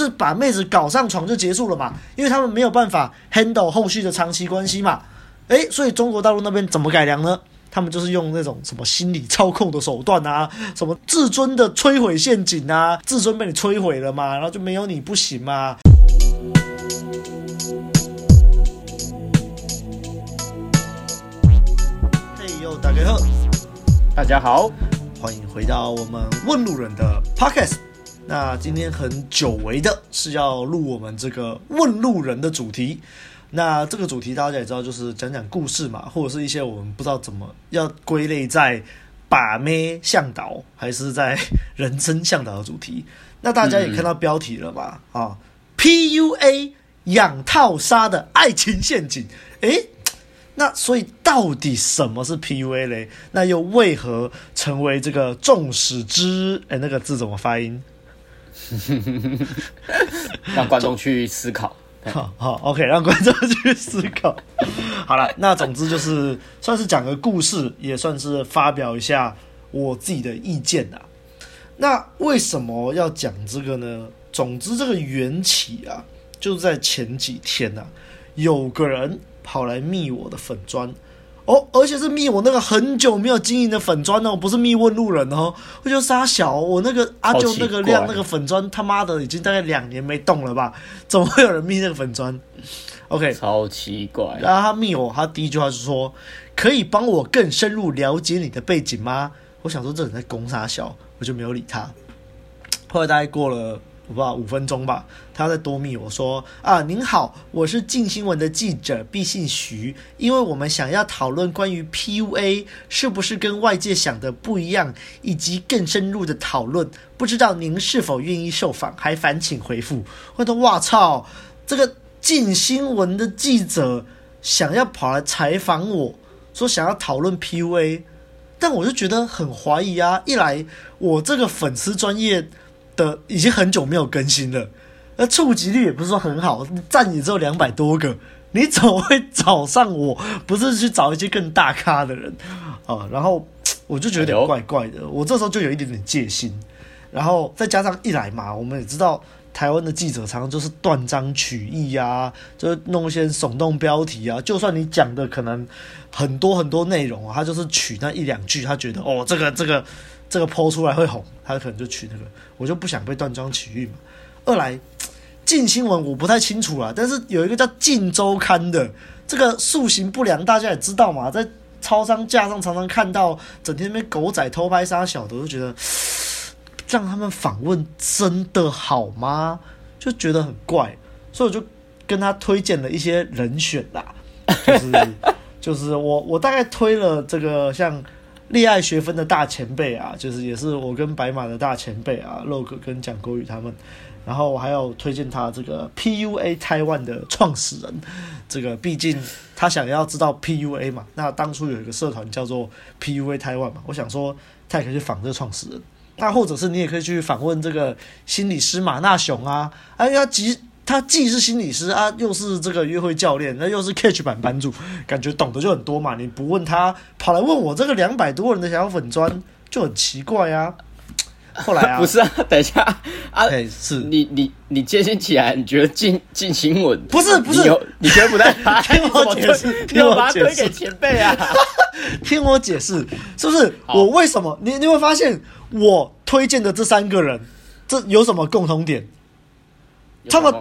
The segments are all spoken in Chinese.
就是把妹子搞上床就结束了嘛，因为他们没有办法 handle 后续的长期关系嘛。诶，所以中国大陆那边怎么改良呢？他们就是用那种什么心理操控的手段啊，什么自尊的摧毁陷阱啊，自尊被你摧毁了嘛，然后就没有你不行嘛。嘿呦，大家好，大家好，欢迎回到我们问路人的 Podcast。那今天很久违的是要录我们这个问路人的主题。那这个主题大家也知道，就是讲讲故事嘛，或者是一些我们不知道怎么要归类在把妹向导还是在人生向导的主题。那大家也看到标题了吧？嗯、啊，PUA 养套杀的爱情陷阱。诶，那所以到底什么是 PUA 嘞？那又为何成为这个众矢之？诶，那个字怎么发音？让观众去思考。好好，OK，让观众去思考。好了，那总之就是算是讲个故事，也算是发表一下我自己的意见呐。那为什么要讲这个呢？总之，这个缘起啊，就是在前几天呐、啊，有个人跑来密我的粉砖。哦，而且是密我那个很久没有经营的粉砖哦，不是密问路人哦。我就杀小，我那个阿舅那个亮那个粉砖，他妈的已经大概两年没动了吧？怎么会有人密那个粉砖？OK，超奇怪。然后他密我，他第一句话是说：“可以帮我更深入了解你的背景吗？”我想说这人在攻杀小，我就没有理他。后来大概过了。我不知道五分钟吧，他在多密我说啊，您好，我是静新闻的记者，敝姓徐，因为我们想要讨论关于 PUA 是不是跟外界想的不一样，以及更深入的讨论，不知道您是否愿意受访，还烦请回复。我说哇操，这个静新闻的记者想要跑来采访我，说想要讨论 PUA，但我就觉得很怀疑啊，一来我这个粉丝专业。的已经很久没有更新了，那触及率也不是说很好，赞也只有两百多个，你怎么会找上我？不是去找一些更大咖的人啊？然后我就觉得有点怪怪的，我这时候就有一点点戒心。然后再加上一来嘛，我们也知道台湾的记者常常就是断章取义啊，就弄一些耸动标题啊，就算你讲的可能很多很多内容啊，他就是取那一两句，他觉得哦，这个这个。这个抛出来会红，他可能就取那个，我就不想被断章取义嘛。二来，镜新闻我不太清楚啦，但是有一个叫镜周刊的，这个塑形不良，大家也知道嘛，在超商架上常常看到，整天被狗仔偷拍杀小的，我就觉得让他们访问真的好吗？就觉得很怪，所以我就跟他推荐了一些人选啦，就是 就是我我大概推了这个像。恋爱学分的大前辈啊，就是也是我跟白马的大前辈啊，Log 跟蒋国宇他们，然后我还有推荐他这个 PUA 台湾的创始人，这个毕竟他想要知道 PUA 嘛，那当初有一个社团叫做 PUA 台湾嘛，我想说他也可以去访这个创始人，那或者是你也可以去访问这个心理师马纳雄啊，哎呀，即。他既是心理师啊，又是这个约会教练，那又是 Catch 版版主，感觉懂得就很多嘛。你不问他，跑来问我这个两百多人的小粉砖，就很奇怪啊。后来啊，不是啊，等一下啊，欸、是你你你接近起来，你觉得进进行稳不是不是，你，你觉得不太 好？听我解释，听我解释，给前辈啊，听我解释，是不是？我为什么？你你会发现，我推荐的这三个人，这有什么共同点？他们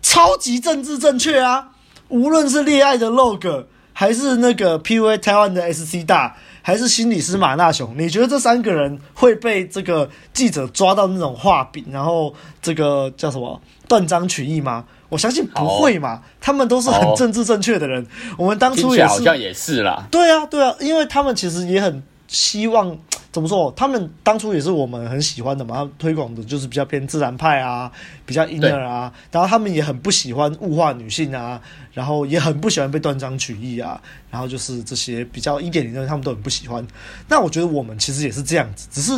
超级政治正确啊！无论是恋爱的 log，还是那个 PUA 台湾的 SC 大，还是心理师马纳雄，你觉得这三个人会被这个记者抓到那种画饼，然后这个叫什么断章取义吗？我相信不会嘛！他们都是很政治正确的人。我们当初也是，好像也是啦。对啊，对啊，因为他们其实也很希望。怎么说？他们当初也是我们很喜欢的嘛，他们推广的就是比较偏自然派啊，比较 inner 啊。然后他们也很不喜欢物化女性啊，然后也很不喜欢被断章取义啊。然后就是这些比较一点零的，他们都很不喜欢。那我觉得我们其实也是这样子，只是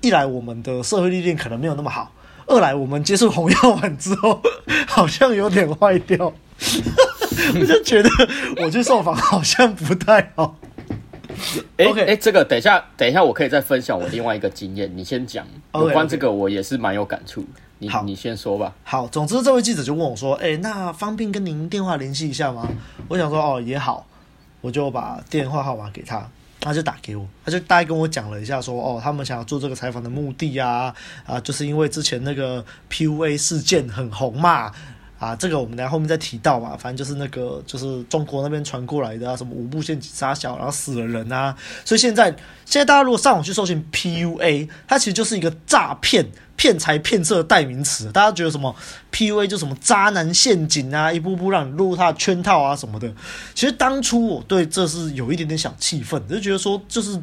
一来我们的社会历练可能没有那么好，二来我们接触红药丸之后 好像有点坏掉，我就觉得我去受 访好像不太好。哎、欸、哎、欸，这个等一下，等一下，我可以再分享我另外一个经验。你先讲，有关这个我也是蛮有感触。你好，你先说吧。好，总之这位记者就问我说：“哎、欸，那方便跟您电话联系一下吗？”我想说：“哦，也好。”我就把电话号码给他，他就打给我，他就大概跟我讲了一下说：“哦，他们想要做这个采访的目的啊，啊，就是因为之前那个 PUA 事件很红嘛。”啊，这个我们等下后面再提到嘛，反正就是那个就是中国那边传过来的啊，什么五步陷阱杀小，然后死了人啊，所以现在现在大家如果上网去搜寻 PUA，它其实就是一个诈骗、骗财骗色的代名词。大家觉得什么 PUA 就什么渣男陷阱啊，一步步让你落入他的圈套啊什么的。其实当初我对这是有一点点小气愤，就觉得说就是。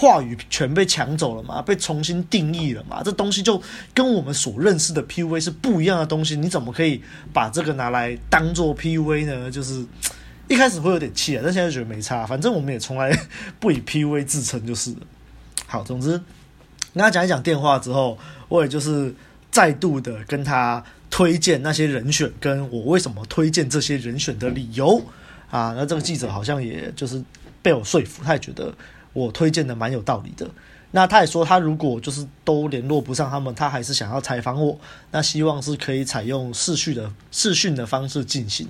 话语权被抢走了嘛？被重新定义了嘛？这东西就跟我们所认识的 PUA 是不一样的东西。你怎么可以把这个拿来当做 PUA 呢？就是 一开始会有点气啊，但现在觉得没差。反正我们也从来 不以 PUA 自称就是了。好，总之跟他讲一讲电话之后，我也就是再度的跟他推荐那些人选，跟我为什么推荐这些人选的理由啊。那这个记者好像也就是被我说服，他也觉得。我推荐的蛮有道理的，那他也说他如果就是都联络不上他们，他还是想要采访我，那希望是可以采用视讯的视讯的方式进行。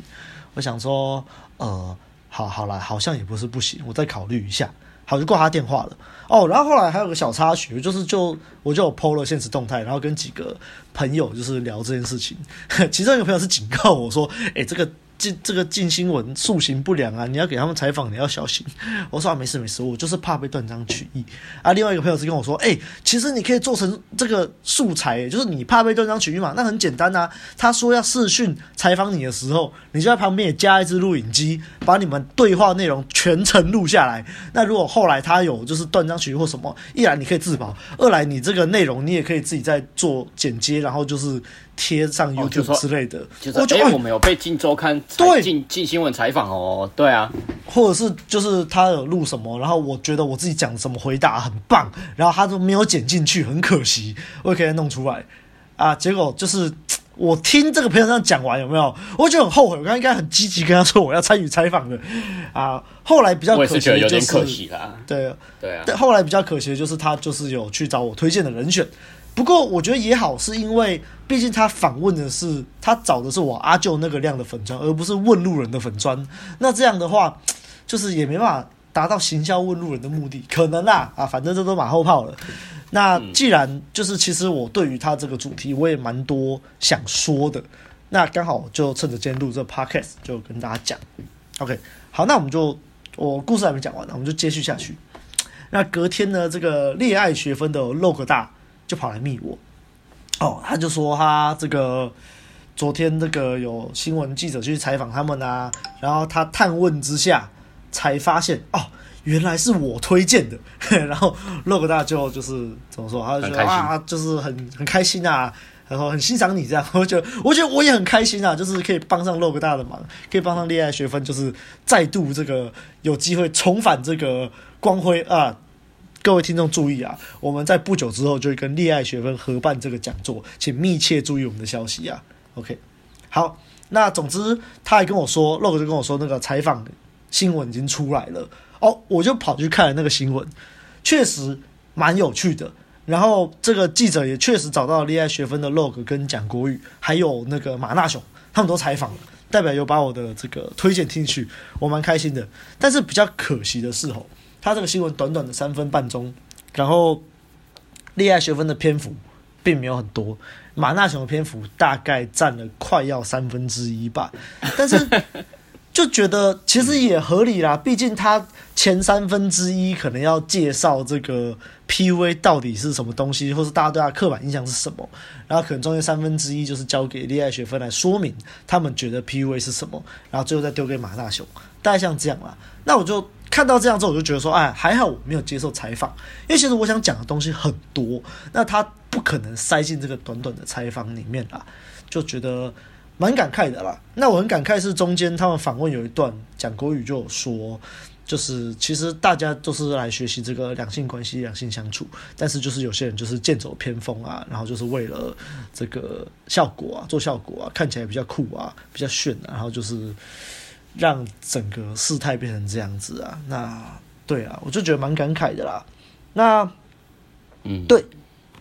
我想说，呃，好好啦，好像也不是不行，我再考虑一下。好，就挂他电话了。哦，然后后来还有个小插曲，就是就我就 PO 了现实动态，然后跟几个朋友就是聊这件事情，其中一个朋友是警告我说，诶，这个。这这个近新闻塑形不良啊！你要给他们采访，你要小心。我说啊，没事没事，我就是怕被断章取义啊。另外一个朋友是跟我说，哎、其实你可以做成这个素材，就是你怕被断章取义嘛，那很简单啊。他说要视讯采访你的时候，你就在旁边也加一支录影机，把你们对话内容全程录下来。那如果后来他有就是断章取义或什么，一来你可以自保，二来你这个内容你也可以自己再做剪接，然后就是。贴上 YouTube 之类的，我觉得我们有被金周刊对进进新闻采访哦，对啊，或者是就是他有录什么，然后我觉得我自己讲什么回答很棒，然后他都没有剪进去，很可惜，我也可以弄出来啊。结果就是我听这个朋友这样讲完，有没有？我就很后悔，我刚刚应该很积极跟他说我要参与采访的啊。后来比较可惜就是，有点可惜啦，对对啊。但后来比较可惜的就是他就是有去找我推荐的人选。不过我觉得也好，是因为毕竟他访问的是他找的是我阿舅那个量的粉砖，而不是问路人的粉砖。那这样的话，就是也没办法达到行销问路人的目的，可能啦啊，反正这都马后炮了。那既然就是其实我对于他这个主题我也蛮多想说的，那刚好就趁着今天录这 podcast 就跟大家讲。OK，好，那我们就我故事还没讲完呢，我们就接续下去。那隔天呢，这个恋爱学分的 log 大。就跑来密我，哦，他就说他这个昨天这个有新闻记者去采访他们啊，然后他探问之下才发现哦，原来是我推荐的，然后 log 大就就是怎么说，他就说啊，就是很很开心啊，然后很欣赏你这样，我觉得我觉得我也很开心啊，就是可以帮上 log 大的忙，可以帮上恋爱学分，就是再度这个有机会重返这个光辉啊。各位听众注意啊，我们在不久之后就会跟恋爱学分合办这个讲座，请密切注意我们的消息啊。OK，好，那总之他还跟我说，log 就跟我说那个采访新闻已经出来了哦，我就跑去看了那个新闻，确实蛮有趣的。然后这个记者也确实找到恋爱学分的 log 跟蒋国宇，还有那个马纳雄，他们都采访了，代表有把我的这个推荐听去，我蛮开心的。但是比较可惜的是吼。他这个新闻短短的三分半钟，然后恋爱学分的篇幅并没有很多，马纳雄的篇幅大概占了快要三分之一吧。但是就觉得其实也合理啦，毕竟他前三分之一可能要介绍这个 PUA 到底是什么东西，或是大家对他刻板印象是什么，然后可能中间三分之一就是交给恋爱学分来说明他们觉得 PUA 是什么，然后最后再丢给马纳雄，大概像这样啦。那我就。看到这样之后，我就觉得说，哎，还好我没有接受采访，因为其实我想讲的东西很多，那他不可能塞进这个短短的采访里面啦，就觉得蛮感慨的啦。那我很感慨是中间他们访问有一段，蒋国宇就有说，就是其实大家都是来学习这个两性关系、两性相处，但是就是有些人就是剑走偏锋啊，然后就是为了这个效果啊，做效果啊，看起来比较酷啊，比较炫啊，然后就是。让整个事态变成这样子啊，那对啊，我就觉得蛮感慨的啦。那，嗯，对，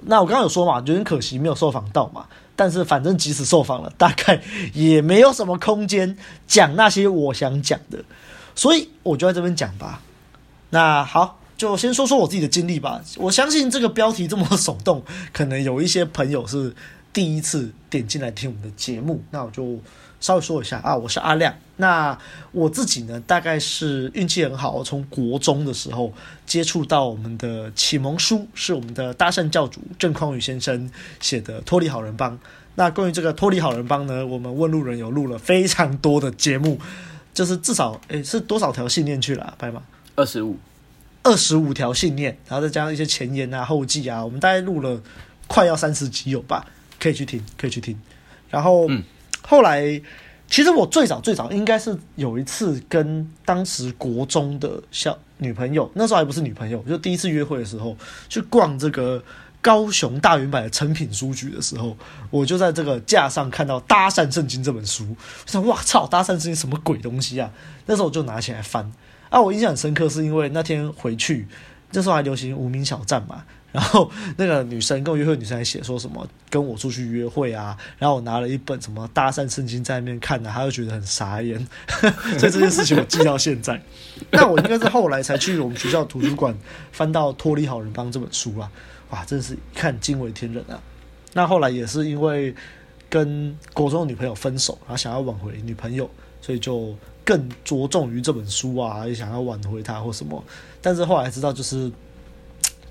那我刚刚有说嘛，有点可惜没有受访到嘛。但是反正即使受访了，大概也没有什么空间讲那些我想讲的，所以我就在这边讲吧。那好，就先说说我自己的经历吧。我相信这个标题这么耸动，可能有一些朋友是第一次点进来听我们的节目，那我就。稍微说一下啊，我是阿亮。那我自己呢，大概是运气很好，从国中的时候接触到我们的启蒙书，是我们的搭讪教主郑匡宇先生写的《脱离好人帮》。那关于这个《脱离好人帮》呢，我们问路人有录了非常多的节目，就是至少诶是多少条信念去了啊，白马？二十五，二十五条信念，然后再加上一些前言啊、后记啊，我们大概录了快要三十集有吧？可以去听，可以去听。然后，嗯。后来，其实我最早最早应该是有一次跟当时国中的小女朋友，那时候还不是女朋友，就第一次约会的时候，去逛这个高雄大远百的诚品书局的时候，我就在这个架上看到《搭讪圣经》这本书，我想哇操，《搭讪圣经》什么鬼东西啊？那时候我就拿起来翻，啊，我印象很深刻，是因为那天回去，那时候还流行无名小站嘛。然后那个女生跟我约会，女生还写说什么跟我出去约会啊，然后我拿了一本什么搭讪圣经在那边看的，她就觉得很傻眼，所以这件事情我记到现在。那我应该是后来才去我们学校图书馆翻到《脱离好人帮》这本书啊，哇，真是看惊为天人啊！那后来也是因为跟国中的女朋友分手，然后想要挽回女朋友，所以就更着重于这本书啊，也想要挽回她或什么。但是后来知道就是。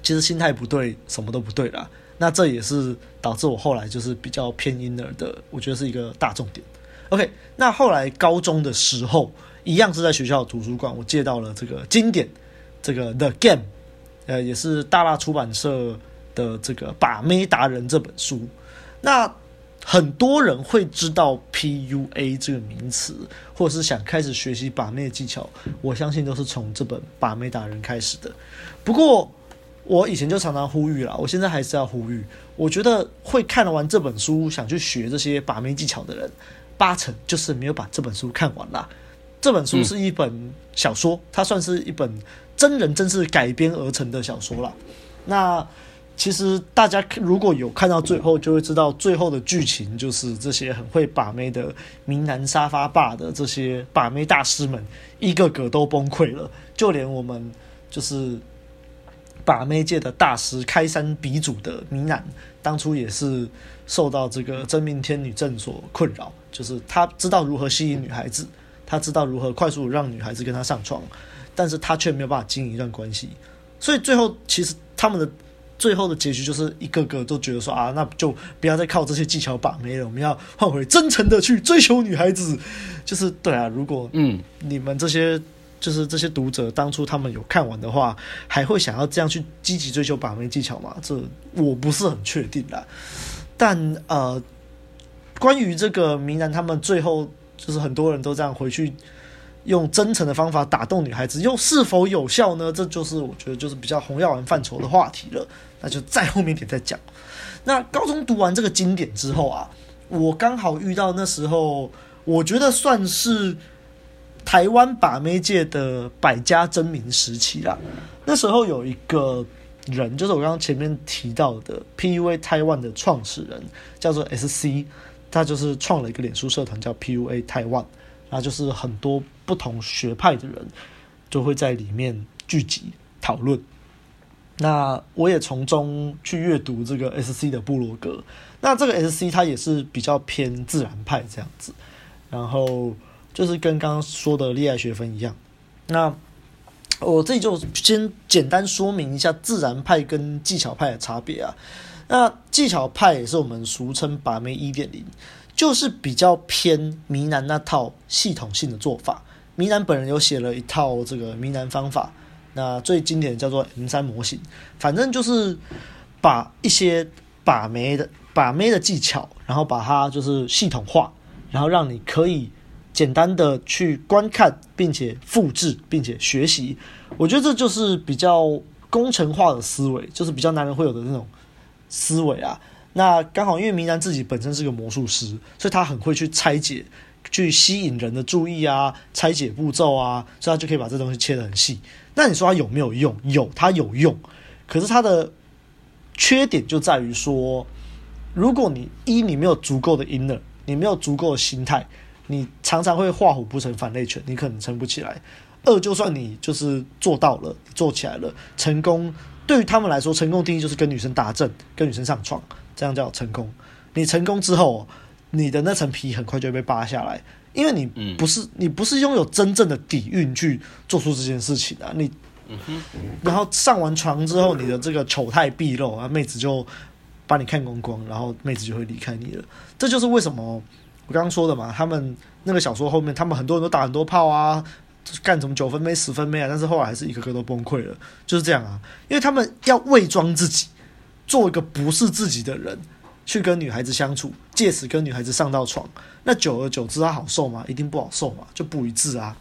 其实心态不对，什么都不对啦。那这也是导致我后来就是比较偏婴儿的，我觉得是一个大重点。OK，那后来高中的时候，一样是在学校图书馆，我借到了这个经典，这个 The Game，呃，也是大辣出版社的这个《把妹达人》这本书。那很多人会知道 PUA 这个名词，或是想开始学习把妹技巧，我相信都是从这本《把妹达人》开始的。不过，我以前就常常呼吁了，我现在还是要呼吁。我觉得会看完这本书想去学这些把妹技巧的人，八成就是没有把这本书看完啦。这本书是一本小说，它算是一本真人真事改编而成的小说啦。那其实大家如果有看到最后，就会知道最后的剧情就是这些很会把妹的名男沙发霸的这些把妹大师们，一个个都崩溃了，就连我们就是。把妹界的大师开山鼻祖的明男，当初也是受到这个真命天女症所困扰，就是他知道如何吸引女孩子，他知道如何快速让女孩子跟他上床，但是他却没有办法经营一段关系，所以最后其实他们的最后的结局就是一个个都觉得说啊，那就不要再靠这些技巧把妹了，我们要换回真诚的去追求女孩子，就是对啊，如果嗯你们这些。就是这些读者当初他们有看完的话，还会想要这样去积极追求把妹技巧吗？这我不是很确定啦。但呃，关于这个明然他们最后就是很多人都这样回去用真诚的方法打动女孩子，又是否有效呢？这就是我觉得就是比较红药丸范畴的话题了。那就再后面点再讲。那高中读完这个经典之后啊，我刚好遇到那时候，我觉得算是。台湾把妹界的百家争鸣时期啦，那时候有一个人，就是我刚刚前面提到的 PUA Taiwan 的创始人，叫做 SC，他就是创了一个脸书社团叫 PUA Taiwan，然后就是很多不同学派的人就会在里面聚集讨论。那我也从中去阅读这个 SC 的部落格，那这个 SC 他也是比较偏自然派这样子，然后。就是跟刚刚说的恋爱学分一样，那我这里就先简单说明一下自然派跟技巧派的差别啊。那技巧派也是我们俗称把妹一点零，就是比较偏迷男那套系统性的做法。迷男本人有写了一套这个迷男方法，那最经典的叫做 M 三模型，反正就是把一些把妹的把妹的技巧，然后把它就是系统化，然后让你可以。简单的去观看，并且复制，并且学习，我觉得这就是比较工程化的思维，就是比较男人会有的那种思维啊。那刚好因为明男自己本身是个魔术师，所以他很会去拆解，去吸引人的注意啊，拆解步骤啊，所以他就可以把这东西切得很细。那你说他有没有用？有，他有用。可是他的缺点就在于说，如果你一你没有足够的 inner，你没有足够的心态，你常常会画虎不成反类犬，你可能撑不起来。二，就算你就是做到了，做起来了，成功对于他们来说，成功定义就是跟女生打正，跟女生上床，这样叫成功。你成功之后，你的那层皮很快就会被扒下来，因为你不是你不是拥有真正的底蕴去做出这件事情啊，你，然后上完床之后，你的这个丑态毕露啊，妹子就把你看光光，然后妹子就会离开你了。这就是为什么我刚刚说的嘛，他们那个小说后面，他们很多人都打很多炮啊。干什么九分妹十分妹啊？但是后来还是一个个都崩溃了，就是这样啊。因为他们要伪装自己，做一个不是自己的人，去跟女孩子相处，借此跟女孩子上到床。那久而久之，他好受吗？一定不好受嘛，就不一致啊。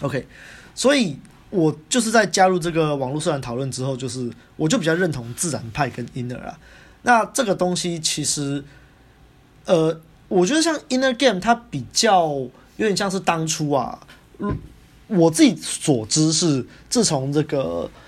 OK，所以我就是在加入这个网络社团讨论之后，就是我就比较认同自然派跟婴儿啊。那这个东西其实，呃，我觉得像 inner game，它比较有点像是当初啊，我自己所知是，自从这个《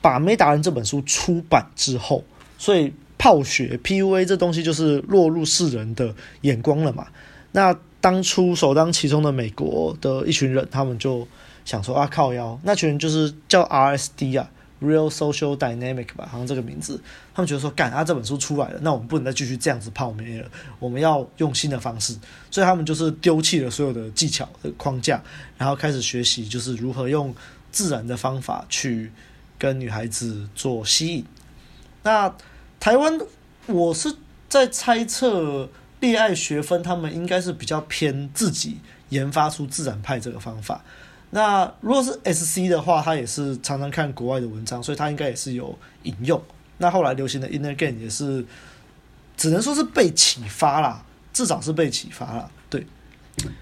把妹达人》这本书出版之后，所以泡学 PUA 这东西就是落入世人的眼光了嘛。那当初首当其冲的美国的一群人，他们就想说啊，靠腰，那群人就是叫 RSD 啊。Real Social Dynamic 吧，好像这个名字，他们觉得说，干啊，这本书出来了，那我们不能再继续这样子泡妹了，我们要用新的方式，所以他们就是丢弃了所有的技巧的框架，然后开始学习，就是如何用自然的方法去跟女孩子做吸引。那台湾，我是在猜测，恋爱学分他们应该是比较偏自己研发出自然派这个方法。那如果是 S C 的话，他也是常常看国外的文章，所以他应该也是有引用。那后来流行的 Inner Game 也是，只能说是被启发啦，至少是被启发啦。对，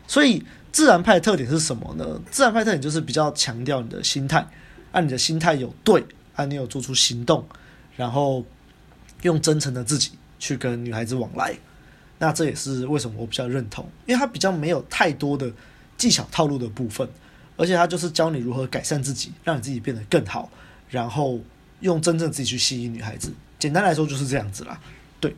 所以自然派特点是什么呢？自然派特点就是比较强调你的心态，按你的心态有对，按你有做出行动，然后用真诚的自己去跟女孩子往来。那这也是为什么我比较认同，因为他比较没有太多的技巧套路的部分。而且他就是教你如何改善自己，让你自己变得更好，然后用真正自己去吸引女孩子。简单来说就是这样子啦。对，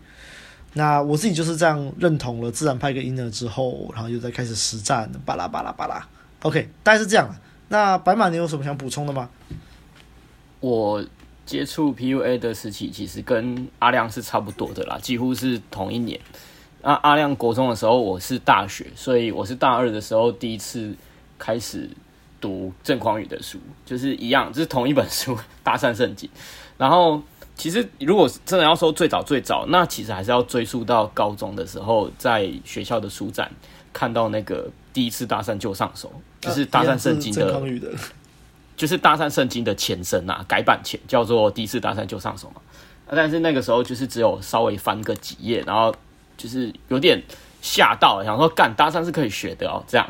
那我自己就是这样认同了自然派跟婴儿之后，然后又在开始实战，巴拉巴拉巴拉。OK，大概是这样。那白马，你有什么想补充的吗？我接触 PUA 的时期其实跟阿亮是差不多的啦，几乎是同一年。那阿亮国中的时候，我是大学，所以我是大二的时候第一次开始。读郑匡宇的书，就是一样，就是同一本书《搭讪圣经》。然后，其实如果真的要说最早最早，那其实还是要追溯到高中的时候，在学校的书展看到那个第一次搭讪就上手，就是《搭讪圣经》的，就是《搭讪圣经》的前身呐，改版前叫做《第一次搭讪就上手》嘛。但是那个时候就是只有稍微翻个几页，然后就是有点吓到，想说干搭讪是可以学的哦，这样。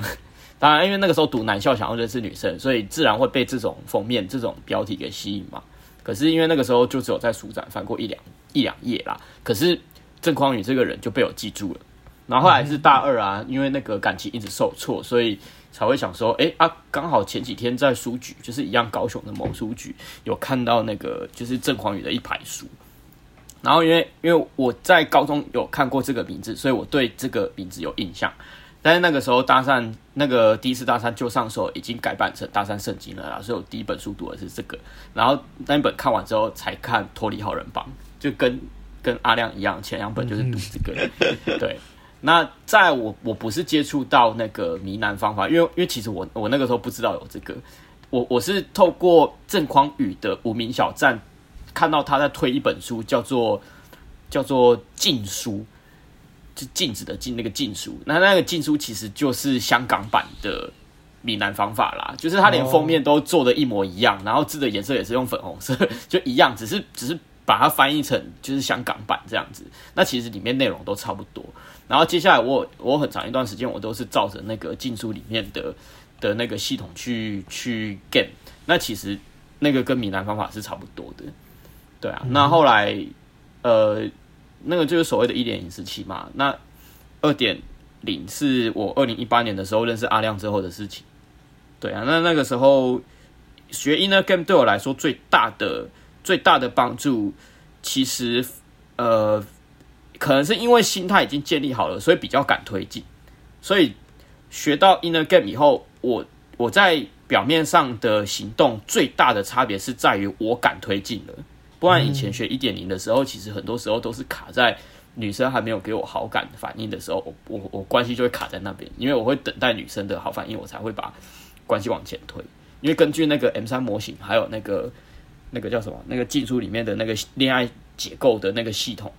当然，因为那个时候读男校，想要认识女生，所以自然会被这种封面、这种标题给吸引嘛。可是因为那个时候就只有在书展翻过一两一两页啦。可是郑匡宇这个人就被我记住了。然后后来是大二啊，因为那个感情一直受挫，所以才会想说，哎啊，刚好前几天在书局，就是一样高雄的某书局，有看到那个就是郑匡宇的一排书。然后因为因为我在高中有看过这个名字，所以我对这个名字有印象。但是那个时候搭讪那个第一次搭讪就上手，已经改版成搭讪圣经了啦，所以我第一本书读的是这个，然后那一本看完之后才看脱离好人帮，就跟跟阿亮一样，前两本就是读这个。对，那在我我不是接触到那个迷男方法，因为因为其实我我那个时候不知道有这个，我我是透过郑匡宇的无名小站看到他在推一本书，叫做叫做禁书。是禁止的禁，那个禁书，那那个禁书其实就是香港版的闽南方法啦，就是它连封面都做的一模一样，然后字的颜色也是用粉红色，就一样，只是只是把它翻译成就是香港版这样子。那其实里面内容都差不多。然后接下来我我很长一段时间我都是照着那个禁书里面的的那个系统去去 game，那其实那个跟闽南方法是差不多的。对啊，那后来呃。那个就是所谓的一点零时期嘛，那二点零是我二零一八年的时候认识阿亮之后的事情。对啊，那那个时候学 Inner Game 对我来说最大的最大的帮助，其实呃可能是因为心态已经建立好了，所以比较敢推进。所以学到 Inner Game 以后，我我在表面上的行动最大的差别是在于我敢推进了。不然以前学一点零的时候，其实很多时候都是卡在女生还没有给我好感反应的时候，我我我关系就会卡在那边，因为我会等待女生的好反应，我才会把关系往前推。因为根据那个 M 三模型，还有那个那个叫什么那个技术里面的那个恋爱解构的那个系统，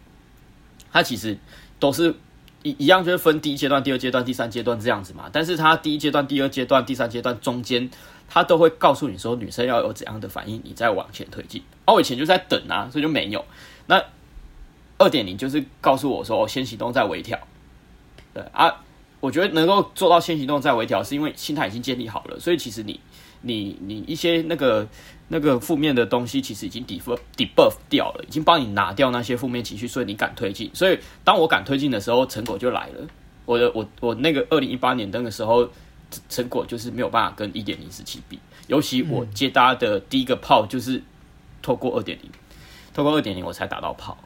它其实都是一一样，就是分第一阶段、第二阶段、第三阶段这样子嘛。但是它第一阶段、第二阶段、第三阶段中间，它都会告诉你说女生要有怎样的反应，你再往前推进。而、啊、我以前就在等啊，所以就没有。那二点零就是告诉我说，先行动再微调。对啊，我觉得能够做到先行动再微调，是因为心态已经建立好了，所以其实你。你你一些那个那个负面的东西，其实已经 debuff debuff 掉了，已经帮你拿掉那些负面情绪，所以你敢推进。所以当我敢推进的时候，成果就来了。我的我我那个二零一八年那个时候，成果就是没有办法跟一点零时期比。尤其我接搭的第一个炮就是透过二点零，透过二点零我才打到炮。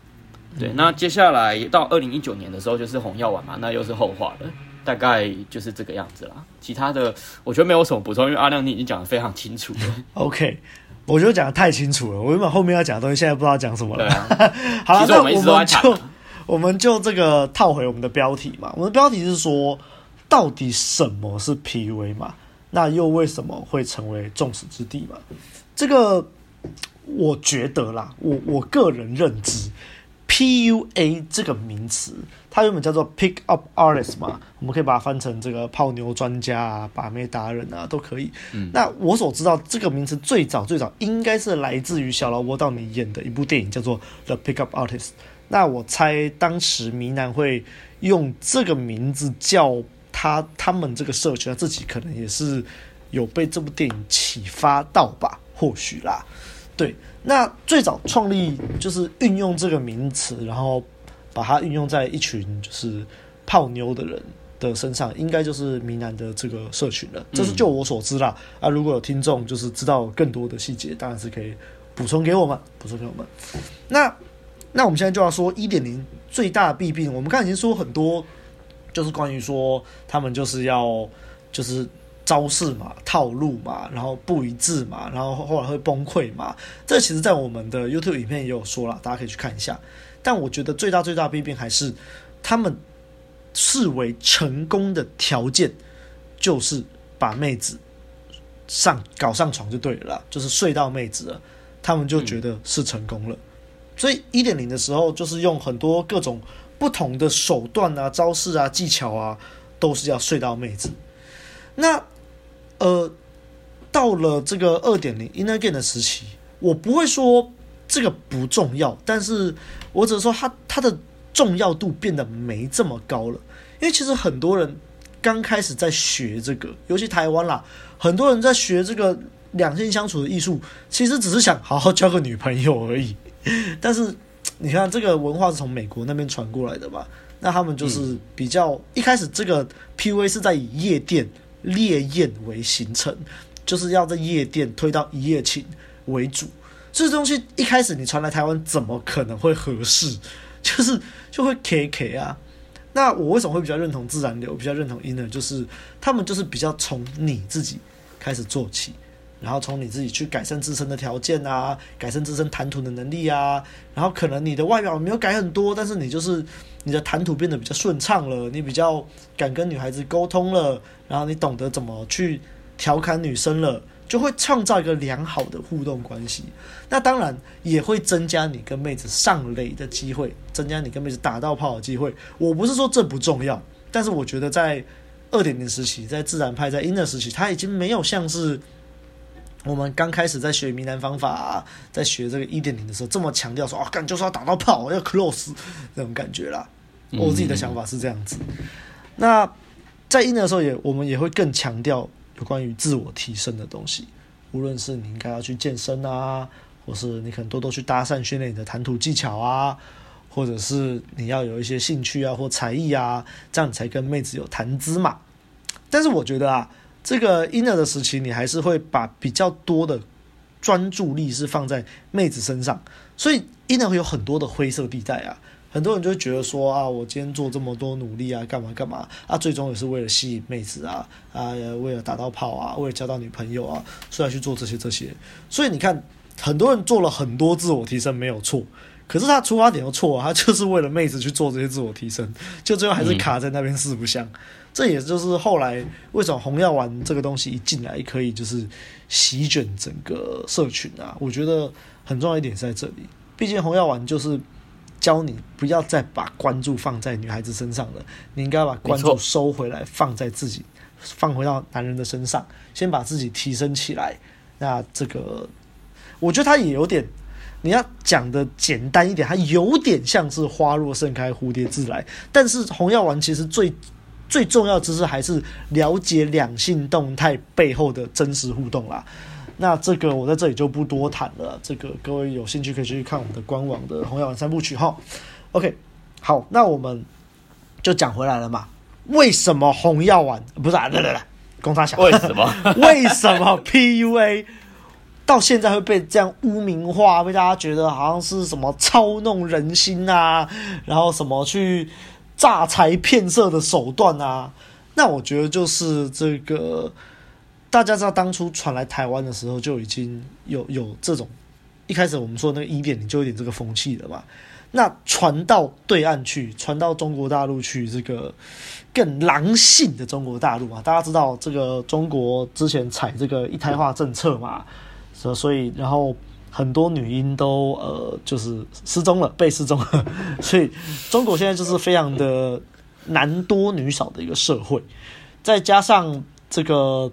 对，那接下来到二零一九年的时候就是红药丸嘛，那又是后话了。大概就是这个样子啦，其他的我觉得没有什么补充，因为阿亮你已经讲的非常清楚了。OK，我觉得讲的太清楚了，我原本后面要讲的东西现在不知道讲什么了。啊、好了，那我们就我们就这个套回我们的标题嘛，我们的标题是说到底什么是 PUA 嘛？那又为什么会成为众矢之的嘛？这个我觉得啦，我我个人认知。PUA 这个名词，它原本叫做 Pick Up Artist 嘛，我们可以把它翻成这个泡妞专家啊、把妹达人啊，都可以。嗯，那我所知道这个名词最早最早应该是来自于小劳勃道尼演的一部电影，叫做 The Pick Up Artist。那我猜当时迷男会用这个名字叫他，他们这个社群，他自己可能也是有被这部电影启发到吧，或许啦。对，那最早创立就是运用这个名词，然后把它运用在一群就是泡妞的人的身上，应该就是迷男的这个社群了。这是就我所知啦。啊，如果有听众就是知道更多的细节，当然是可以补充给我们，补充给我们。那那我们现在就要说一点零最大的弊病，我们刚才已经说很多，就是关于说他们就是要就是。招式嘛，套路嘛，然后不一致嘛，然后后来会崩溃嘛。这其实，在我们的 YouTube 影片也有说了，大家可以去看一下。但我觉得最大最大弊病还是，他们视为成功的条件，就是把妹子上搞上床就对了，就是睡到妹子了，他们就觉得是成功了。所以一点零的时候，就是用很多各种不同的手段啊、招式啊、技巧啊，都是要睡到妹子。那呃，到了这个二点零 Inner Game 的时期，我不会说这个不重要，但是我只是说它它的重要度变得没这么高了。因为其实很多人刚开始在学这个，尤其台湾啦，很多人在学这个两性相处的艺术，其实只是想好好交个女朋友而已。但是你看，这个文化是从美国那边传过来的吧？那他们就是比较、嗯、一开始这个 PUA 是在以夜店。烈焰为形成，就是要在夜店推到一夜情为主。这东西一开始你传来台湾，怎么可能会合适？就是就会 K K 啊。那我为什么会比较认同自然流，比较认同 Inner？就是他们就是比较从你自己开始做起，然后从你自己去改善自身的条件啊，改善自身谈吐的能力啊。然后可能你的外表没有改很多，但是你就是。你的谈吐变得比较顺畅了，你比较敢跟女孩子沟通了，然后你懂得怎么去调侃女生了，就会创造一个良好的互动关系。那当然也会增加你跟妹子上垒的机会，增加你跟妹子打到炮的机会。我不是说这不重要，但是我觉得在二点零时期，在自然派，在 Inner 时期，它已经没有像是我们刚开始在学迷男方法啊，在学这个一点零的时候这么强调说啊，干就是要打到炮，要 close 那种感觉啦。我自己的想法是这样子。那在 Inner 的时候也，我们也会更强调有关于自我提升的东西。无论是你应该要去健身啊，或是你可能多多去搭讪训练你的谈吐技巧啊，或者是你要有一些兴趣啊或才艺啊，这样你才跟妹子有谈资嘛。但是我觉得啊，这个 Inner 的时期，你还是会把比较多的专注力是放在妹子身上，所以 Inner 会有很多的灰色地带啊。很多人就会觉得说啊，我今天做这么多努力啊，干嘛干嘛啊，最终也是为了吸引妹子啊啊，为了打到炮啊，为了交到女朋友啊，所以去做这些这些。所以你看，很多人做了很多自我提升没有错，可是他出发点又错，他就是为了妹子去做这些自我提升，就最后还是卡在那边四不像。这也就是后来为什么红药丸这个东西一进来可以就是席卷整个社群啊，我觉得很重要一点是在这里，毕竟红药丸就是。教你不要再把关注放在女孩子身上了，你应该把关注收回来，放在自己，放回到男人的身上，先把自己提升起来。那这个，我觉得他也有点，你要讲的简单一点，它有点像是花若盛开，蝴蝶自来。但是红药丸其实最最重要的知识还是了解两性动态背后的真实互动啦。那这个我在这里就不多谈了，这个各位有兴趣可以去看我们的官网的《红药丸三部曲》哈。OK，好，那我们就讲回来了嘛。为什么红药丸不是啊？来来来，公差小。为什么？为什么 PUA 到现在会被这样污名化，被大家觉得好像是什么操弄人心啊，然后什么去诈财骗色的手段啊？那我觉得就是这个。大家知道当初传来台湾的时候，就已经有有这种一开始我们说那个一点零就有点这个风气了嘛。那传到对岸去，传到中国大陆去，这个更狼性的中国大陆啊。大家知道这个中国之前采这个一胎化政策嘛，所所以然后很多女婴都呃就是失踪了，被失踪了。所以中国现在就是非常的男多女少的一个社会，再加上这个。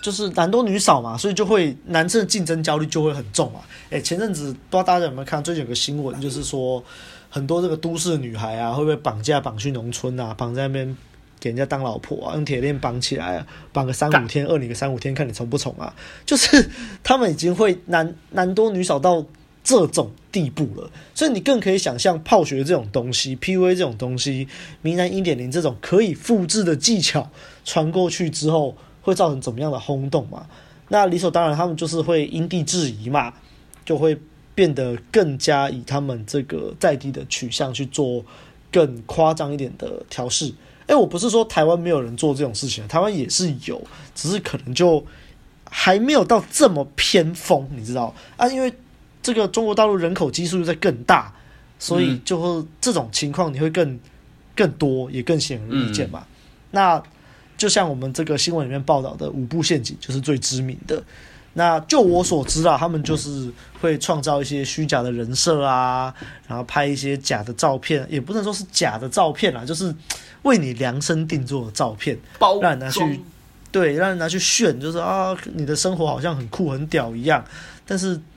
就是男多女少嘛，所以就会男生的竞争焦虑就会很重嘛。诶，前阵子不知道大家有没有看，最近有个新闻，就是说很多这个都市女孩啊，会被绑架绑去农村啊，绑在那边给人家当老婆啊，用铁链绑起来啊，绑个三五天，饿你个三五天，看你从不从啊。就是 他们已经会男男多女少到这种地步了，所以你更可以想象泡学这种东西，PUA 这种东西，明男一点零这种可以复制的技巧传过去之后。会造成怎么样的轰动嘛？那理所当然，他们就是会因地制宜嘛，就会变得更加以他们这个在地的取向去做更夸张一点的调适。哎，我不是说台湾没有人做这种事情，台湾也是有，只是可能就还没有到这么偏锋，你知道啊？因为这个中国大陆人口基数又在更大，所以就会这种情况你会更更多，也更显而易见嘛。嗯、那。就像我们这个新闻里面报道的五步陷阱，就是最知名的。那就我所知啊，他们就是会创造一些虚假的人设啊，然后拍一些假的照片，也不能说是假的照片啦，就是为你量身定做的照片，包让人拿去，对，让人拿去炫，就是啊，你的生活好像很酷很屌一样，但是。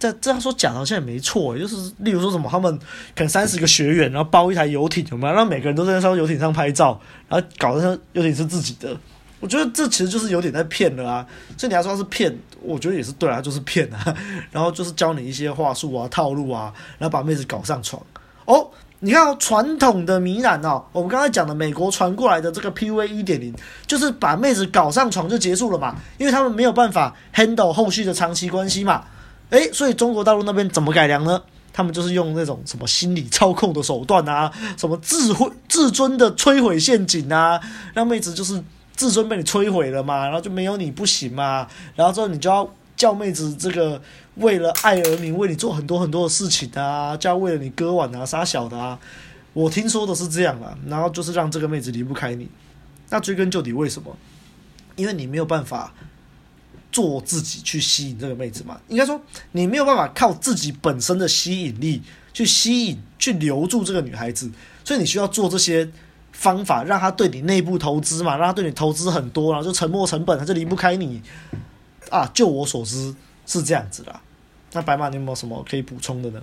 这这样说假好像也没错，就是例如说什么，他们可能三十个学员，然后包一台游艇，有没有？让每个人都在那艘游艇上拍照，然后搞得像游艇是自己的。我觉得这其实就是有点在骗了啊。所以你要说是骗，我觉得也是对啊，就是骗啊。然后就是教你一些话术啊、套路啊，然后把妹子搞上床。哦，你看，传统的迷男哦，我们刚才讲的美国传过来的这个 PUA 一点零，就是把妹子搞上床就结束了嘛，因为他们没有办法 handle 后续的长期关系嘛。诶，所以中国大陆那边怎么改良呢？他们就是用那种什么心理操控的手段啊，什么智慧自尊的摧毁陷阱啊，让妹子就是自尊被你摧毁了嘛，然后就没有你不行嘛，然后之后你就要叫妹子这个为了爱而明，为你做很多很多的事情啊，叫为了你割腕啊、杀小的啊。我听说的是这样啊，然后就是让这个妹子离不开你。那追根究底，为什么？因为你没有办法。做自己去吸引这个妹子嘛？应该说你没有办法靠自己本身的吸引力去吸引、去留住这个女孩子，所以你需要做这些方法，让她对你内部投资嘛，让她对你投资很多，然后就沉没成本，她就离不开你啊。就我所知是这样子啦。那白马，你有没有什么可以补充的呢？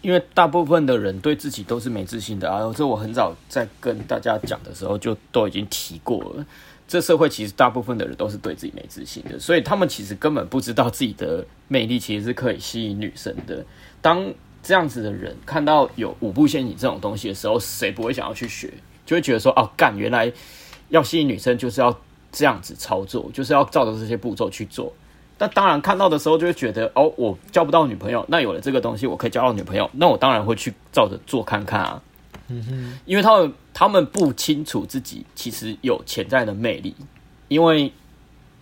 因为大部分的人对自己都是没自信的啊，这我很早在跟大家讲的时候就都已经提过了。这社会其实大部分的人都是对自己没自信的，所以他们其实根本不知道自己的魅力其实是可以吸引女生的。当这样子的人看到有五步陷阱这种东西的时候，谁不会想要去学？就会觉得说：“哦，干，原来要吸引女生就是要这样子操作，就是要照着这些步骤去做。”但当然看到的时候就会觉得，哦，我交不到女朋友，那有了这个东西，我可以交到女朋友，那我当然会去照着做看看啊。嗯哼，因为他们他们不清楚自己其实有潜在的魅力，因为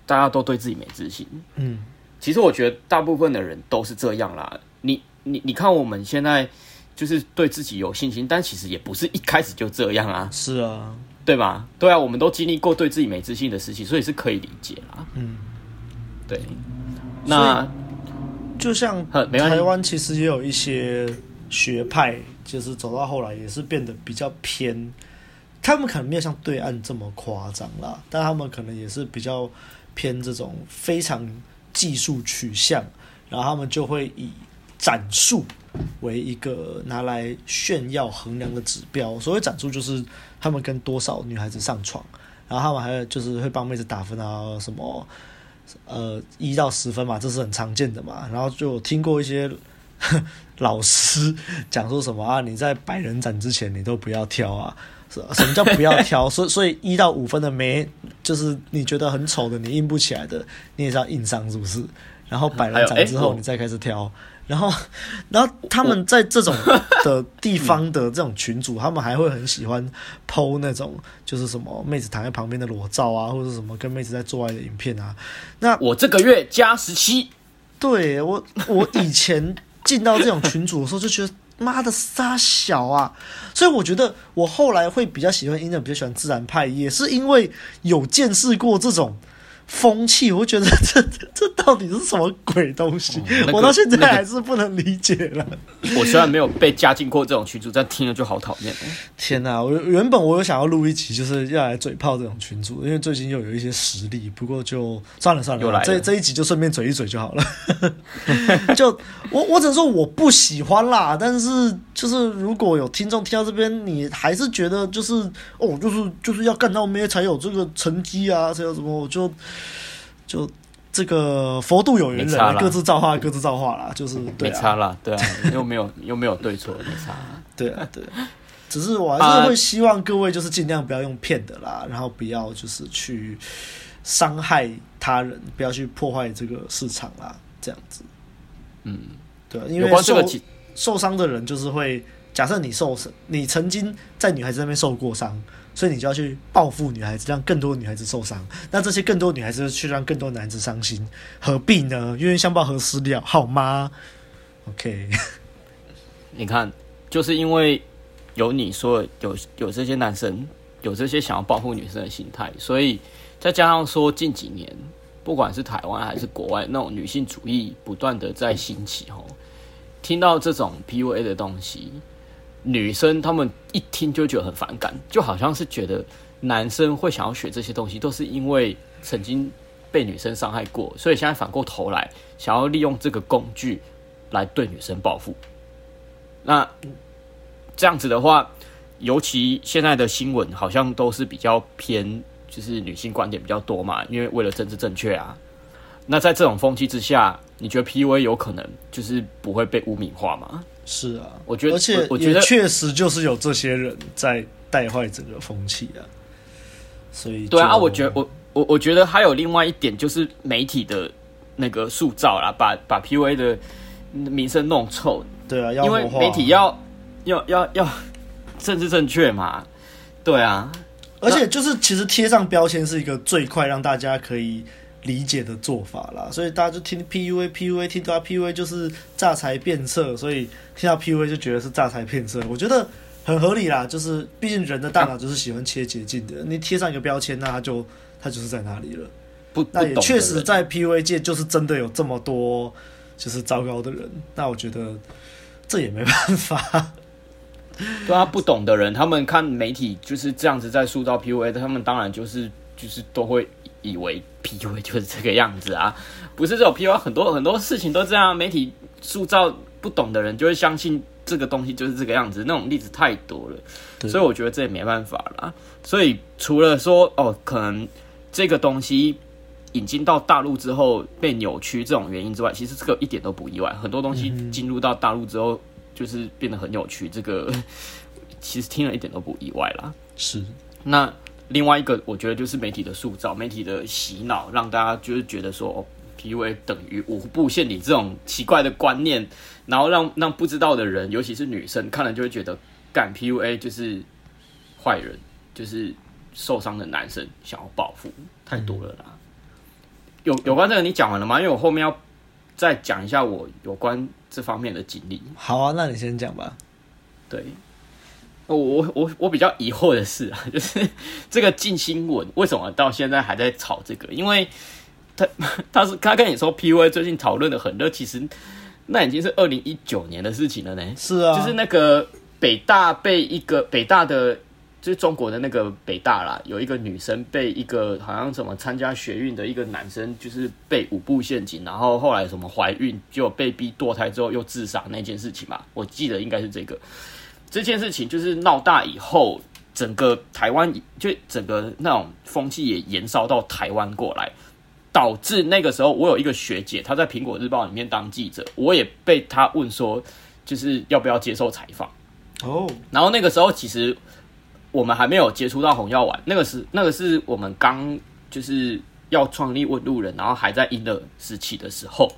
大家都对自己没自信。嗯，其实我觉得大部分的人都是这样啦。你你你看我们现在就是对自己有信心，但其实也不是一开始就这样啊。是啊，对吧？对啊，我们都经历过对自己没自信的事情，所以是可以理解啦。嗯，对。那就像台湾其实也有一些学派，就是走到后来也是变得比较偏，他们可能没有像对岸这么夸张啦，但他们可能也是比较偏这种非常技术取向，然后他们就会以展数为一个拿来炫耀衡量的指标。所谓展数就是他们跟多少女孩子上床，然后他们还有就是会帮妹子打分啊什么。呃，一到十分嘛，这是很常见的嘛。然后就有听过一些 老师讲说什么啊，你在百人斩之前，你都不要挑啊。什么叫不要挑？所以所以一到五分的没，就是你觉得很丑的，你硬不起来的，你也是要硬上，是不是？然后百人斩之后，你再开始挑。然后，然后他们在这种的地方的这种群组，他们还会很喜欢 PO 那种，就是什么妹子躺在旁边的裸照啊，或者什么跟妹子在做爱的影片啊。那我这个月加十七，对我，我以前进到这种群组的时候，就觉得妈的沙小啊。所以我觉得我后来会比较喜欢 ino，比较喜欢自然派，也是因为有见识过这种。风气，我觉得这这到底是什么鬼东西？哦那个、我到现在还是不能理解了。那个、我虽然没有被加进过这种群组，但听了就好讨厌。天哪！我原本我有想要录一集，就是要来嘴炮这种群组，因为最近又有一些实力。不过就算了算了，了这这一集就顺便嘴一嘴就好了。就我我只能说我不喜欢啦，但是就是如果有听众听到这边，你还是觉得就是哦，就是就是要干到咩才有这个成绩啊，才有什么我就。就这个佛度有缘人，各自造化，各自造化啦。就是对啊，没差啦，对啊，又没有又没有对错，没差。对啊，对，只是我还是会希望各位就是尽量不要用骗的啦，然后不要就是去伤害他人，不要去破坏这个市场啦，这样子。嗯，对啊，因为受受伤的人就是会，假设你受伤，你曾经在女孩子那边受过伤。所以你就要去报复女孩子，让更多女孩子受伤。那这些更多女孩子去让更多男子伤心，何必呢？冤冤相报何时了，好吗？OK，你看，就是因为有你说有有这些男生有这些想要报复女生的心态，所以再加上说近几年不管是台湾还是国外，那种女性主义不断的在兴起哦，听到这种 PUA 的东西。女生她们一听就觉得很反感，就好像是觉得男生会想要学这些东西，都是因为曾经被女生伤害过，所以现在反过头来想要利用这个工具来对女生报复。那这样子的话，尤其现在的新闻好像都是比较偏，就是女性观点比较多嘛，因为为了政治正确啊。那在这种风气之下，你觉得 PUA 有可能就是不会被污名化吗？是啊，我觉得，而且我觉得确实就是有这些人在带坏整个风气啊。所以，对啊，我觉得我我我觉得还有另外一点就是媒体的那个塑造啦，把把 PUA 的名声弄臭。对啊，因为媒体要要要要 政治正确嘛。对啊，而且就是其实贴上标签是一个最快让大家可以。理解的做法啦，所以大家就听 PUA PUA 听到 PUA 就是诈财骗色，所以听到 PUA 就觉得是诈财骗色，我觉得很合理啦。就是毕竟人的大脑就是喜欢切捷径的，你贴上一个标签，那它就它就是在哪里了。不，那也确实在 PUA 界就是真的有这么多就是糟糕的人，那我觉得这也没办法。对啊，不懂的人，他们看媒体就是这样子在塑造 PUA，他们当然就是就是都会。以为 PUA 就是这个样子啊，不是这种 PUA，很多很多事情都这样。媒体塑造不懂的人就会相信这个东西就是这个样子，那种例子太多了，所以我觉得这也没办法啦。所以除了说哦，可能这个东西引进到大陆之后被扭曲这种原因之外，其实这个一点都不意外。很多东西进入到大陆之后就是变得很扭曲，这个 其实听了一点都不意外啦。是那。另外一个，我觉得就是媒体的塑造，媒体的洗脑，让大家就是觉得说 PUA 等于五步陷阱这种奇怪的观念，然后让让不知道的人，尤其是女生看了就会觉得，干 PUA 就是坏人，就是受伤的男生想要报复，太多了啦。嗯、有有关这个你讲完了吗？因为我后面要再讲一下我有关这方面的经历。好啊，那你先讲吧。对。我我我我比较疑惑的是啊，就是这个近新闻为什么到现在还在炒这个？因为他他是他跟你说 PUA 最近讨论的很热，其实那已经是二零一九年的事情了呢。是啊，就是那个北大被一个北大的就是中国的那个北大啦，有一个女生被一个好像什么参加学运的一个男生，就是被五步陷阱，然后后来什么怀孕就被逼堕胎之后又自杀那件事情嘛，我记得应该是这个。这件事情就是闹大以后，整个台湾就整个那种风气也延烧到台湾过来，导致那个时候我有一个学姐，她在苹果日报里面当记者，我也被她问说，就是要不要接受采访哦。然后那个时候其实我们还没有接触到红药丸，那个是那个是我们刚就是要创立问路人，然后还在阴的时期的时候。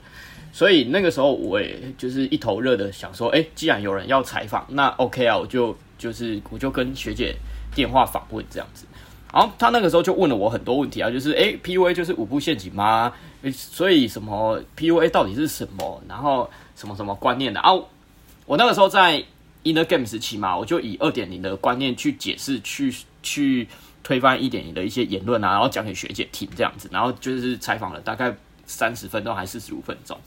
所以那个时候我也就是一头热的想说，哎、既然有人要采访，那 OK 啊，我就就是我就跟学姐电话访问这样子。然后他那个时候就问了我很多问题啊，就是哎、PUA 就是五步陷阱吗？所以什么 PUA 到底是什么？然后什么什么观念的啊？我那个时候在 Inner Game 时期嘛，我就以二点零的观念去解释，去去推翻一点零的一些言论啊，然后讲给学姐听这样子，然后就是采访了大概。三十分钟还是四十五分钟？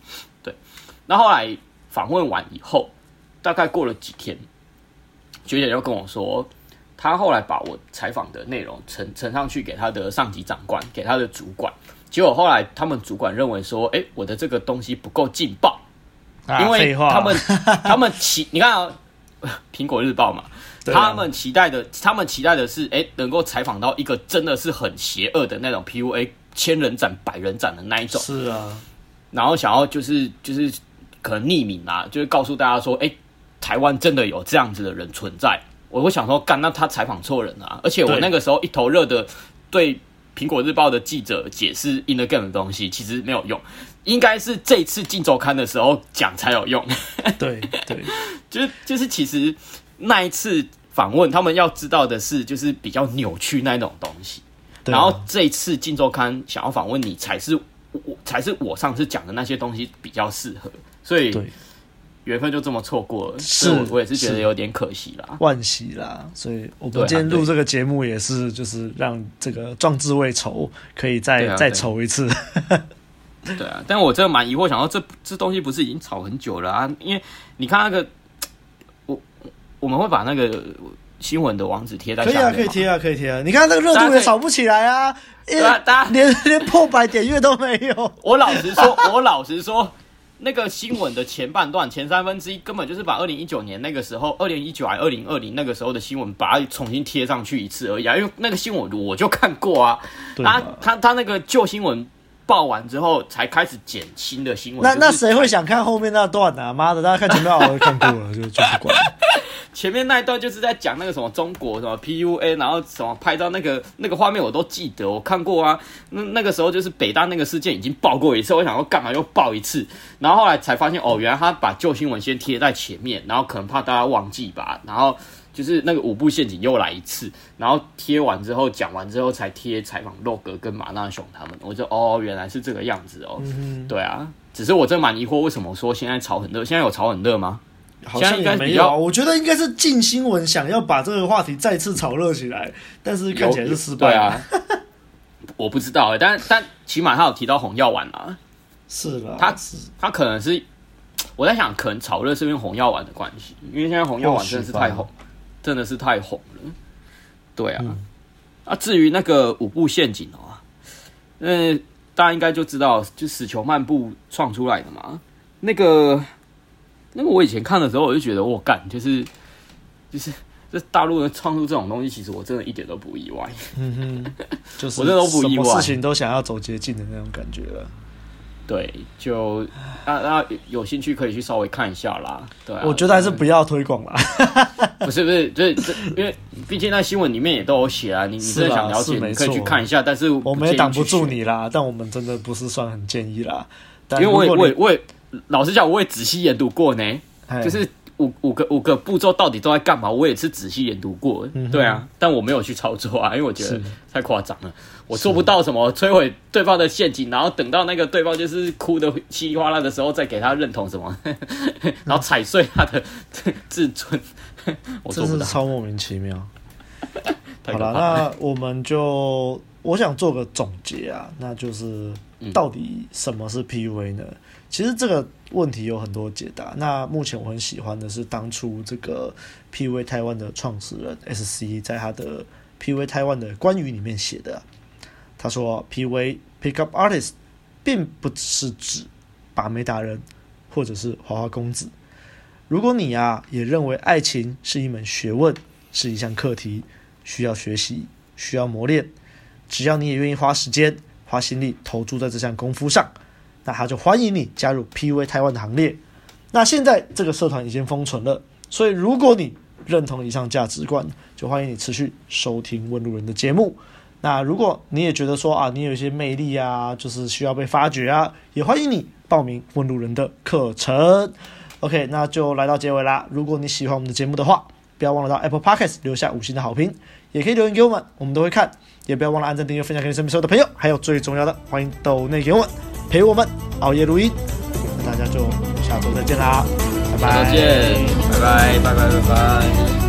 对，那后来访问完以后，大概过了几天，学姐就跟我说，她后来把我采访的内容呈呈上去给她的上级长官，给她的主管，结果后来他们主管认为说，哎、欸，我的这个东西不够劲爆，啊、因为他们 他们期你看啊，苹果日报嘛，啊、他们期待的他们期待的是，哎、欸，能够采访到一个真的是很邪恶的那种 PUA。千人斩、百人斩的那一种，是啊，然后想要就是就是可能匿名啊，就是告诉大家说，哎、欸，台湾真的有这样子的人存在。我会想说，干，那他采访错人啊！而且我那个时候一头热的对苹果日报的记者解释 In the Game 的东西，其实没有用，应该是这次镜周刊的时候讲才有用。对对，就是就是其实那一次访问，他们要知道的是，就是比较扭曲那一种东西。然后这一次《镜周刊》想要访问你，才是我才是我上次讲的那些东西比较适合，所以缘分就这么错过了。是，我也是觉得有点可惜啦，惋惜啦。所以我们今天录这个节目也是，就是让这个壮志未酬可以再、啊、再酬一次。对啊，但我真的蛮疑惑，想到这这东西不是已经炒很久了啊？因为你看那个，我我们会把那个。新闻的网址贴在下面，可以啊，可以贴啊，可以贴啊！你看那个热度也炒不起来啊，对啊，大家连 连破百点阅都没有。我老实说，我老实说，那个新闻的前半段前三分之一，根本就是把二零一九年那个时候，二零一九还二零二零那个时候的新闻，把它重新贴上去一次而已啊！因为那个新闻我就看过啊，他他他那个旧新闻报完之后，才开始剪新的新闻。那那谁会想看后面那段啊？妈的，大家看前面我都看过了，就就不管。前面那一段就是在讲那个什么中国什么 PUA，然后什么拍到那个那个画面我都记得，我看过啊。那那个时候就是北大那个事件已经报过一次，我想说干嘛又报一次？然后后来才发现哦，原来他把旧新闻先贴在前面，然后可能怕大家忘记吧。然后就是那个五步陷阱又来一次，然后贴完之后讲完之后才贴采访洛格跟马纳雄他们。我就哦，原来是这个样子哦。嗯、对啊，只是我真蛮疑惑，为什么说现在炒很热？现在有炒很热吗？好像也没有，我觉得应该是近新闻想要把这个话题再次炒热起来，但是看起来是失败啊。我不知道哎，但但起码他有提到红药丸啊。是的，他他可能是我在想，可能炒热是因为红药丸的关系，因为现在红药丸真的是太红，真的是太红了。对啊，嗯、啊，至于那个五步陷阱哦，那，大家应该就知道，就死囚漫步创出来的嘛，那个。那个我以前看的时候，我就觉得我干，就是就是这大陆人创出这种东西，其实我真的一点都不意外。嗯哼，就是 我真的都不意外，事情都想要走捷径的那种感觉了。对，就啊啊，有兴趣可以去稍微看一下啦。对、啊，我觉得还是不要推广啦。不 是不是，就是因为毕竟那新闻里面也都有写啊，你你真的想了解，你可以去看一下。但是我们也挡不住你啦，但我们真的不是算很建议啦。因为我也我也我也老实讲，我也仔细研读过呢，就是。五五个五个步骤到底都在干嘛？我也是仔细研读过，嗯、对啊，但我没有去操作啊，因为我觉得太夸张了，我做不到什么摧毁对方的陷阱，然后等到那个对方就是哭的稀里哗啦的时候，再给他认同什么，然后踩碎他的自尊，我做不到，超莫名其妙。好了，那我们就我想做个总结啊，那就是到底什么是 PUA 呢？嗯其实这个问题有很多解答。那目前我很喜欢的是当初这个 PUA 台湾的创始人 SC 在他的 PUA 台湾的关于里面写的，他说 PUA Pickup Artist 并不是指把妹达人或者是花花公子。如果你啊也认为爱情是一门学问，是一项课题，需要学习，需要磨练，只要你也愿意花时间、花心力投注在这项功夫上。那他就欢迎你加入 PUA 台湾的行列。那现在这个社团已经封存了，所以如果你认同以上价值观，就欢迎你持续收听问路人的节目。那如果你也觉得说啊，你有一些魅力啊，就是需要被发掘啊，也欢迎你报名问路人的课程。OK，那就来到结尾啦。如果你喜欢我们的节目的话，不要忘了到 Apple Podcast 留下五星的好评，也可以留言给我们，我们都会看。也不要忘了按赞、订阅、分享给你身边所有的朋友，还有最重要的，欢迎抖内给我们。陪我们熬夜录音，那大家就下周再见啦，拜拜，再见，拜拜，拜拜，拜拜。